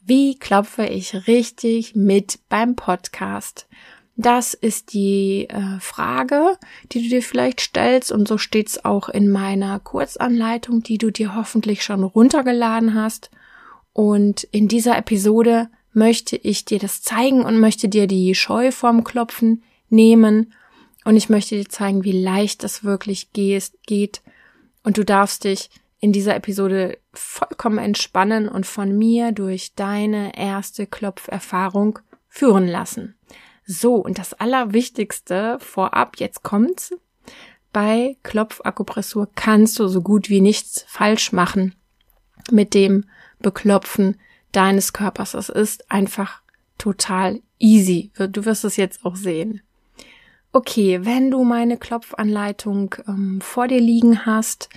Wie klopfe ich richtig mit beim Podcast? Das ist die äh, Frage, die du dir vielleicht stellst und so steht's auch in meiner Kurzanleitung, die du dir hoffentlich schon runtergeladen hast. Und in dieser Episode möchte ich dir das zeigen und möchte dir die Scheu vorm Klopfen nehmen und ich möchte dir zeigen, wie leicht es wirklich geht und du darfst dich in dieser Episode vollkommen entspannen und von mir durch deine erste Klopferfahrung führen lassen. So, und das Allerwichtigste vorab, jetzt kommt's. Bei Klopfakupressur kannst du so gut wie nichts falsch machen mit dem Beklopfen deines Körpers. Es ist einfach total easy. Du wirst es jetzt auch sehen. Okay, wenn du meine Klopfanleitung ähm, vor dir liegen hast,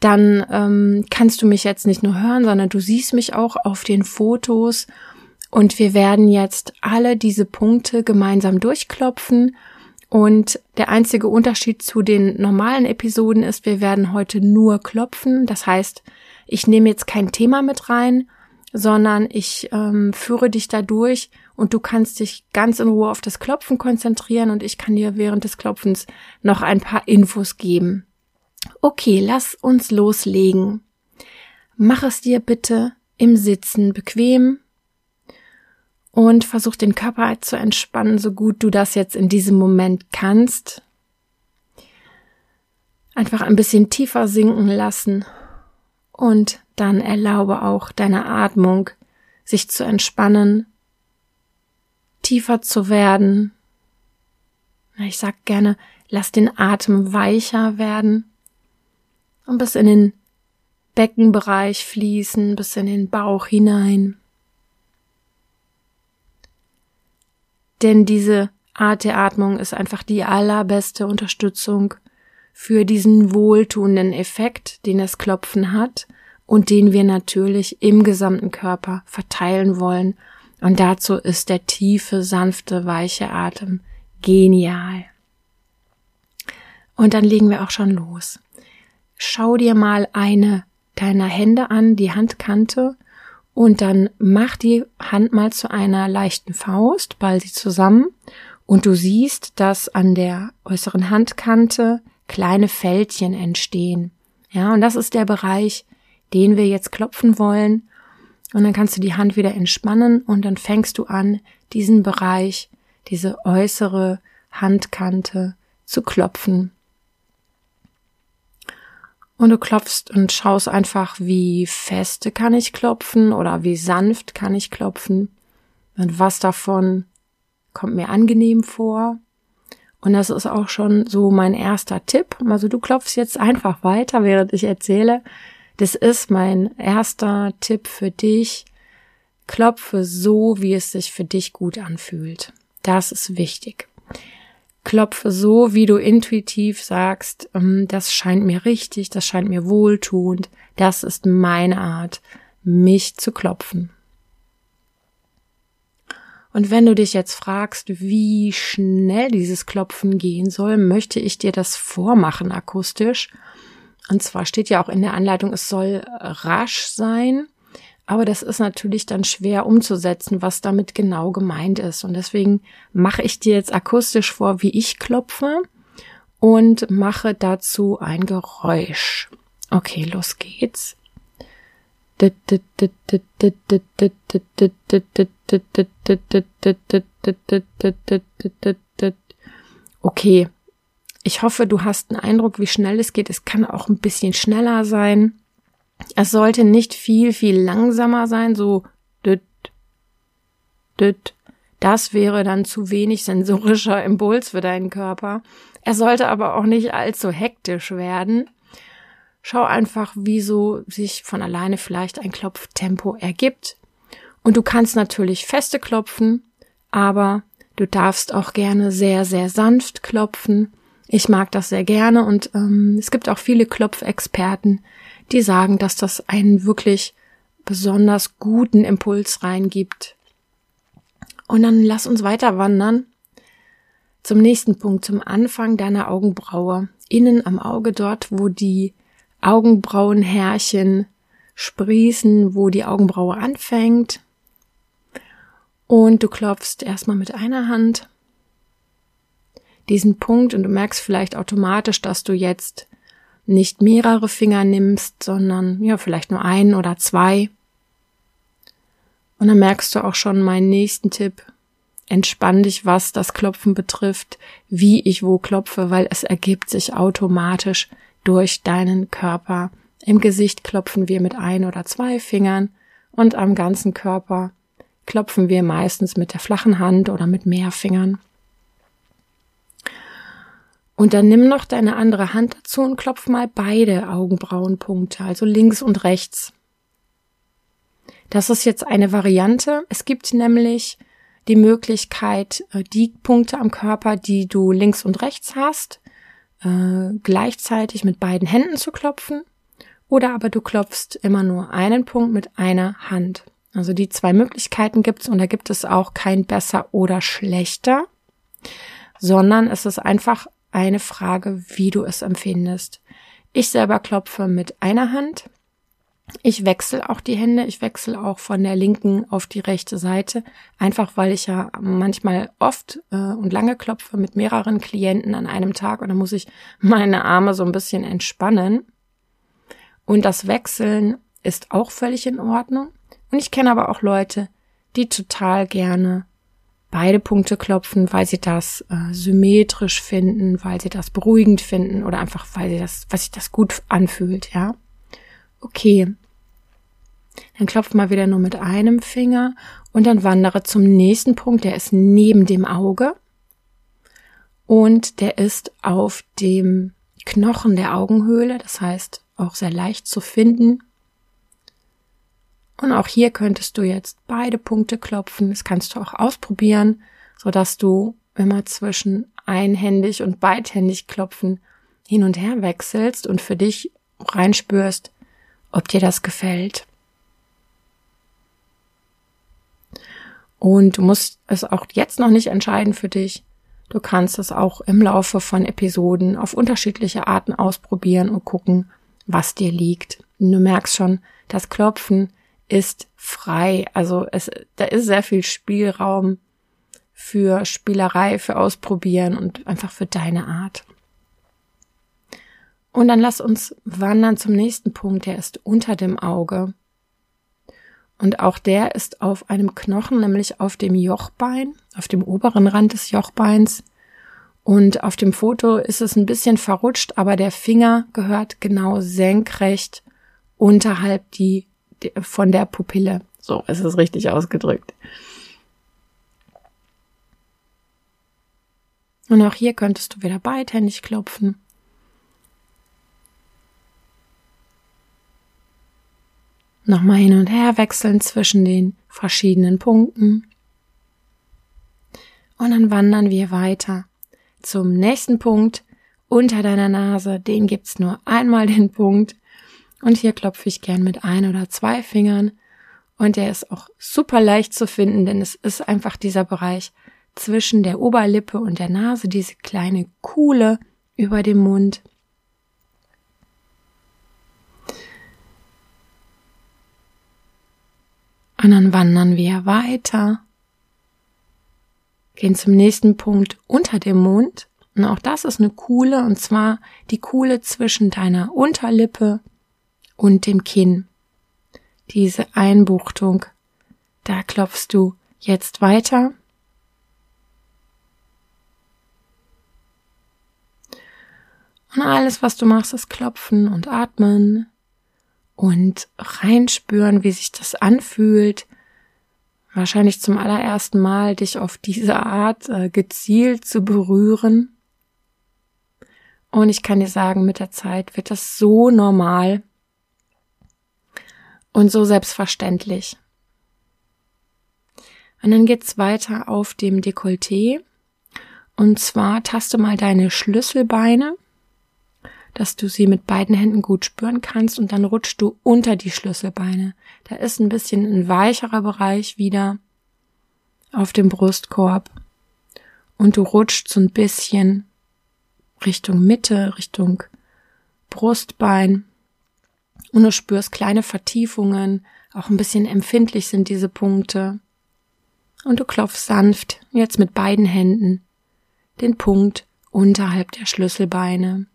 dann ähm, kannst du mich jetzt nicht nur hören, sondern du siehst mich auch auf den Fotos und wir werden jetzt alle diese Punkte gemeinsam durchklopfen. Und der einzige Unterschied zu den normalen Episoden ist, wir werden heute nur klopfen. Das heißt, ich nehme jetzt kein Thema mit rein, sondern ich ähm, führe dich da durch und du kannst dich ganz in Ruhe auf das Klopfen konzentrieren und ich kann dir während des Klopfens noch ein paar Infos geben. Okay, lass uns loslegen. Mach es dir bitte im Sitzen bequem und versuch den Körper zu entspannen, so gut du das jetzt in diesem Moment kannst. Einfach ein bisschen tiefer sinken lassen und dann erlaube auch deiner Atmung sich zu entspannen, tiefer zu werden. Ich sag gerne, lass den Atem weicher werden und bis in den Beckenbereich fließen, bis in den Bauch hinein. Denn diese Art der Atmung ist einfach die allerbeste Unterstützung für diesen wohltuenden Effekt, den das Klopfen hat und den wir natürlich im gesamten Körper verteilen wollen. Und dazu ist der tiefe, sanfte, weiche Atem genial. Und dann legen wir auch schon los schau dir mal eine deiner Hände an, die Handkante, und dann mach die Hand mal zu einer leichten Faust, ball sie zusammen, und du siehst, dass an der äußeren Handkante kleine Fältchen entstehen. Ja, und das ist der Bereich, den wir jetzt klopfen wollen. Und dann kannst du die Hand wieder entspannen und dann fängst du an, diesen Bereich, diese äußere Handkante zu klopfen. Und du klopfst und schaust einfach, wie feste kann ich klopfen oder wie sanft kann ich klopfen und was davon kommt mir angenehm vor. Und das ist auch schon so mein erster Tipp. Also du klopfst jetzt einfach weiter, während ich erzähle. Das ist mein erster Tipp für dich. Klopfe so, wie es sich für dich gut anfühlt. Das ist wichtig klopfe so, wie du intuitiv sagst, ähm, das scheint mir richtig, das scheint mir wohltuend, das ist meine Art, mich zu klopfen. Und wenn du dich jetzt fragst, wie schnell dieses Klopfen gehen soll, möchte ich dir das vormachen akustisch. Und zwar steht ja auch in der Anleitung, es soll rasch sein. Aber das ist natürlich dann schwer umzusetzen, was damit genau gemeint ist. Und deswegen mache ich dir jetzt akustisch vor, wie ich klopfe und mache dazu ein Geräusch. Okay, los geht's. Okay, ich hoffe, du hast einen Eindruck, wie schnell es geht. Es kann auch ein bisschen schneller sein. Es sollte nicht viel, viel langsamer sein, so düt, düt. Das wäre dann zu wenig sensorischer Impuls für deinen Körper. Er sollte aber auch nicht allzu hektisch werden. Schau einfach, wie so sich von alleine vielleicht ein Klopftempo ergibt. Und du kannst natürlich feste klopfen, aber du darfst auch gerne sehr, sehr sanft klopfen. Ich mag das sehr gerne und ähm, es gibt auch viele Klopfexperten, die sagen, dass das einen wirklich besonders guten Impuls reingibt. Und dann lass uns weiter wandern zum nächsten Punkt, zum Anfang deiner Augenbraue. Innen am Auge dort, wo die Augenbrauenhärchen sprießen, wo die Augenbraue anfängt. Und du klopfst erstmal mit einer Hand diesen Punkt und du merkst vielleicht automatisch, dass du jetzt nicht mehrere Finger nimmst, sondern ja, vielleicht nur einen oder zwei. Und dann merkst du auch schon meinen nächsten Tipp. Entspann dich, was das Klopfen betrifft, wie ich wo klopfe, weil es ergibt sich automatisch durch deinen Körper. Im Gesicht klopfen wir mit ein oder zwei Fingern und am ganzen Körper klopfen wir meistens mit der flachen Hand oder mit mehr Fingern. Und dann nimm noch deine andere Hand dazu und klopf mal beide Augenbrauenpunkte, also links und rechts. Das ist jetzt eine Variante. Es gibt nämlich die Möglichkeit, äh, die Punkte am Körper, die du links und rechts hast, äh, gleichzeitig mit beiden Händen zu klopfen. Oder aber du klopfst immer nur einen Punkt mit einer Hand. Also die zwei Möglichkeiten gibt's und da gibt es auch kein besser oder schlechter, sondern es ist einfach eine Frage, wie du es empfindest. Ich selber klopfe mit einer Hand. Ich wechsle auch die Hände. Ich wechsle auch von der linken auf die rechte Seite. Einfach weil ich ja manchmal oft äh, und lange klopfe mit mehreren Klienten an einem Tag und dann muss ich meine Arme so ein bisschen entspannen. Und das Wechseln ist auch völlig in Ordnung. Und ich kenne aber auch Leute, die total gerne beide Punkte klopfen, weil sie das äh, symmetrisch finden, weil sie das beruhigend finden oder einfach weil sie das, was sich das gut anfühlt, ja. Okay. Dann klopf mal wieder nur mit einem Finger und dann wandere zum nächsten Punkt, der ist neben dem Auge und der ist auf dem Knochen der Augenhöhle, das heißt auch sehr leicht zu finden. Und auch hier könntest du jetzt beide Punkte klopfen. Das kannst du auch ausprobieren, so dass du immer zwischen einhändig und beidhändig klopfen hin und her wechselst und für dich reinspürst, ob dir das gefällt. Und du musst es auch jetzt noch nicht entscheiden für dich. Du kannst es auch im Laufe von Episoden auf unterschiedliche Arten ausprobieren und gucken, was dir liegt. Und du merkst schon, das Klopfen ist frei. Also es, da ist sehr viel Spielraum für Spielerei, für Ausprobieren und einfach für deine Art. Und dann lass uns wandern zum nächsten Punkt, der ist unter dem Auge. Und auch der ist auf einem Knochen, nämlich auf dem Jochbein, auf dem oberen Rand des Jochbeins. Und auf dem Foto ist es ein bisschen verrutscht, aber der Finger gehört genau senkrecht unterhalb die von der Pupille. So ist es richtig ausgedrückt. Und auch hier könntest du wieder beidhändig klopfen. Nochmal hin und her wechseln zwischen den verschiedenen Punkten. Und dann wandern wir weiter zum nächsten Punkt unter deiner Nase. Den gibt's nur einmal den Punkt. Und hier klopfe ich gern mit ein oder zwei Fingern. Und der ist auch super leicht zu finden, denn es ist einfach dieser Bereich zwischen der Oberlippe und der Nase, diese kleine Kuhle über dem Mund. Und dann wandern wir weiter, gehen zum nächsten Punkt unter dem Mund. Und auch das ist eine Kuhle, und zwar die Kuhle zwischen deiner Unterlippe und dem Kinn. Diese Einbuchtung, da klopfst du jetzt weiter. Und alles, was du machst, ist klopfen und atmen und reinspüren, wie sich das anfühlt. Wahrscheinlich zum allerersten Mal dich auf diese Art äh, gezielt zu berühren. Und ich kann dir sagen, mit der Zeit wird das so normal, und so selbstverständlich. Und dann geht's weiter auf dem Dekolleté. Und zwar taste mal deine Schlüsselbeine, dass du sie mit beiden Händen gut spüren kannst und dann rutschst du unter die Schlüsselbeine. Da ist ein bisschen ein weicherer Bereich wieder auf dem Brustkorb. Und du rutschst so ein bisschen Richtung Mitte, Richtung Brustbein. Und du spürst kleine Vertiefungen, auch ein bisschen empfindlich sind diese Punkte. Und du klopfst sanft, jetzt mit beiden Händen, den Punkt unterhalb der Schlüsselbeine.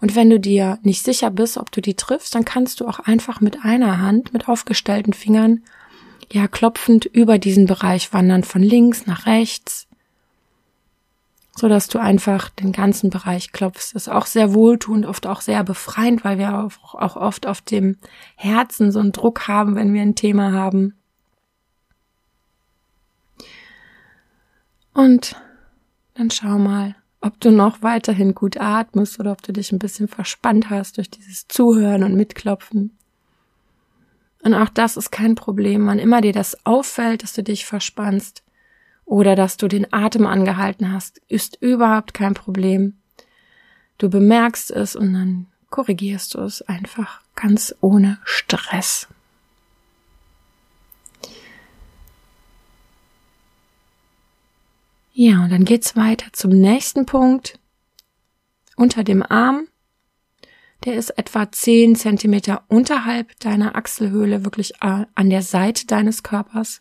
Und wenn du dir nicht sicher bist, ob du die triffst, dann kannst du auch einfach mit einer Hand, mit aufgestellten Fingern, ja, klopfend über diesen Bereich wandern, von links nach rechts, so dass du einfach den ganzen Bereich klopfst. Das ist auch sehr wohltuend, oft auch sehr befreiend, weil wir auch, oft auf dem Herzen so einen Druck haben, wenn wir ein Thema haben. Und dann schau mal, ob du noch weiterhin gut atmest oder ob du dich ein bisschen verspannt hast durch dieses Zuhören und Mitklopfen. Und auch das ist kein Problem, wann immer dir das auffällt, dass du dich verspannst, oder dass du den Atem angehalten hast, ist überhaupt kein Problem. Du bemerkst es und dann korrigierst du es einfach ganz ohne Stress. Ja, und dann geht's weiter zum nächsten Punkt. Unter dem Arm. Der ist etwa zehn Zentimeter unterhalb deiner Achselhöhle, wirklich äh, an der Seite deines Körpers.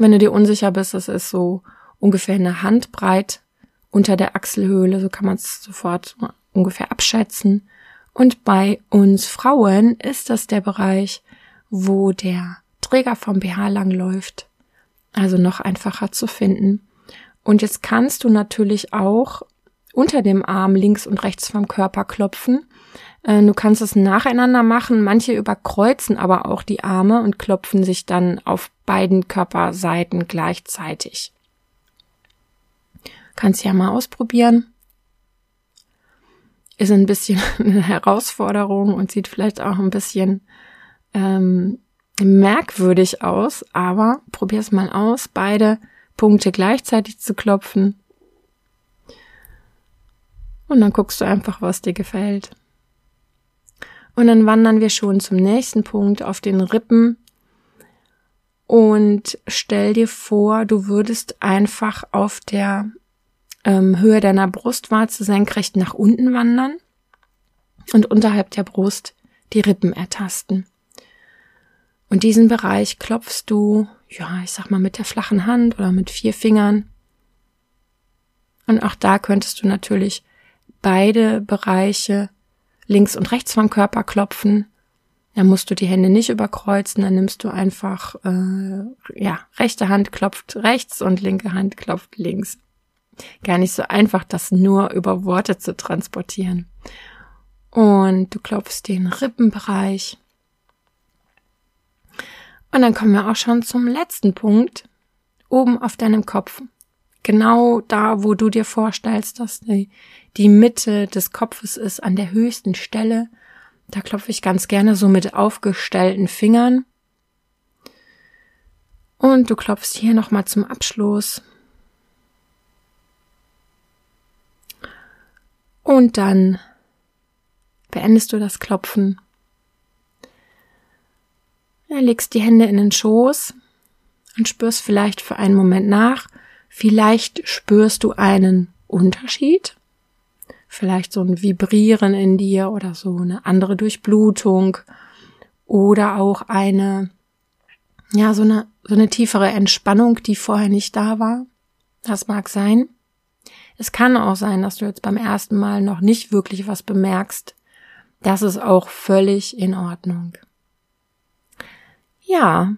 Wenn du dir unsicher bist, das ist so ungefähr eine Handbreit unter der Achselhöhle, so kann man es sofort ungefähr abschätzen. Und bei uns Frauen ist das der Bereich, wo der Träger vom BH lang läuft. Also noch einfacher zu finden. Und jetzt kannst du natürlich auch unter dem Arm links und rechts vom Körper klopfen. Äh, du kannst es nacheinander machen. Manche überkreuzen aber auch die Arme und klopfen sich dann auf beiden Körperseiten gleichzeitig. Kannst ja mal ausprobieren. Ist ein bisschen eine Herausforderung und sieht vielleicht auch ein bisschen ähm, merkwürdig aus, aber probier es mal aus, beide Punkte gleichzeitig zu klopfen. Und dann guckst du einfach, was dir gefällt. Und dann wandern wir schon zum nächsten Punkt auf den Rippen. Und stell dir vor, du würdest einfach auf der ähm, Höhe deiner Brustwarze senkrecht nach unten wandern und unterhalb der Brust die Rippen ertasten. Und diesen Bereich klopfst du, ja, ich sag mal mit der flachen Hand oder mit vier Fingern. Und auch da könntest du natürlich beide Bereiche links und rechts vom Körper klopfen. Dann musst du die Hände nicht überkreuzen, dann nimmst du einfach, äh, ja, rechte Hand klopft rechts und linke Hand klopft links. Gar nicht so einfach, das nur über Worte zu transportieren. Und du klopfst den Rippenbereich. Und dann kommen wir auch schon zum letzten Punkt. Oben auf deinem Kopf. Genau da, wo du dir vorstellst, dass die, die Mitte des Kopfes ist an der höchsten Stelle. Da klopfe ich ganz gerne so mit aufgestellten Fingern. Und du klopfst hier nochmal zum Abschluss. Und dann beendest du das Klopfen. Ja, legst die Hände in den Schoß und spürst vielleicht für einen Moment nach. Vielleicht spürst du einen Unterschied vielleicht so ein Vibrieren in dir oder so eine andere Durchblutung oder auch eine, ja, so eine, so eine tiefere Entspannung, die vorher nicht da war. Das mag sein. Es kann auch sein, dass du jetzt beim ersten Mal noch nicht wirklich was bemerkst. Das ist auch völlig in Ordnung. Ja,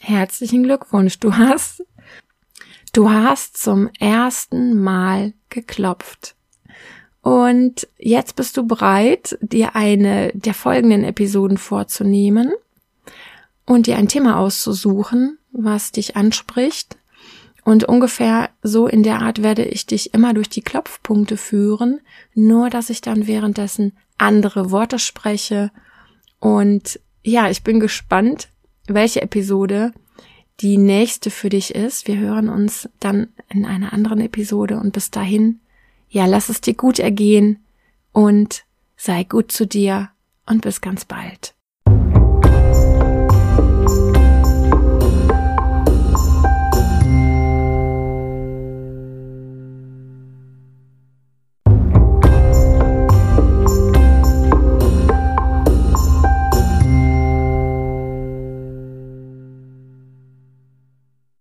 herzlichen Glückwunsch. Du hast, du hast zum ersten Mal geklopft. Und jetzt bist du bereit, dir eine der folgenden Episoden vorzunehmen und dir ein Thema auszusuchen, was dich anspricht. Und ungefähr so in der Art werde ich dich immer durch die Klopfpunkte führen, nur dass ich dann währenddessen andere Worte spreche. Und ja, ich bin gespannt, welche Episode die nächste für dich ist. Wir hören uns dann in einer anderen Episode und bis dahin, ja, lass es dir gut ergehen und sei gut zu dir und bis ganz bald.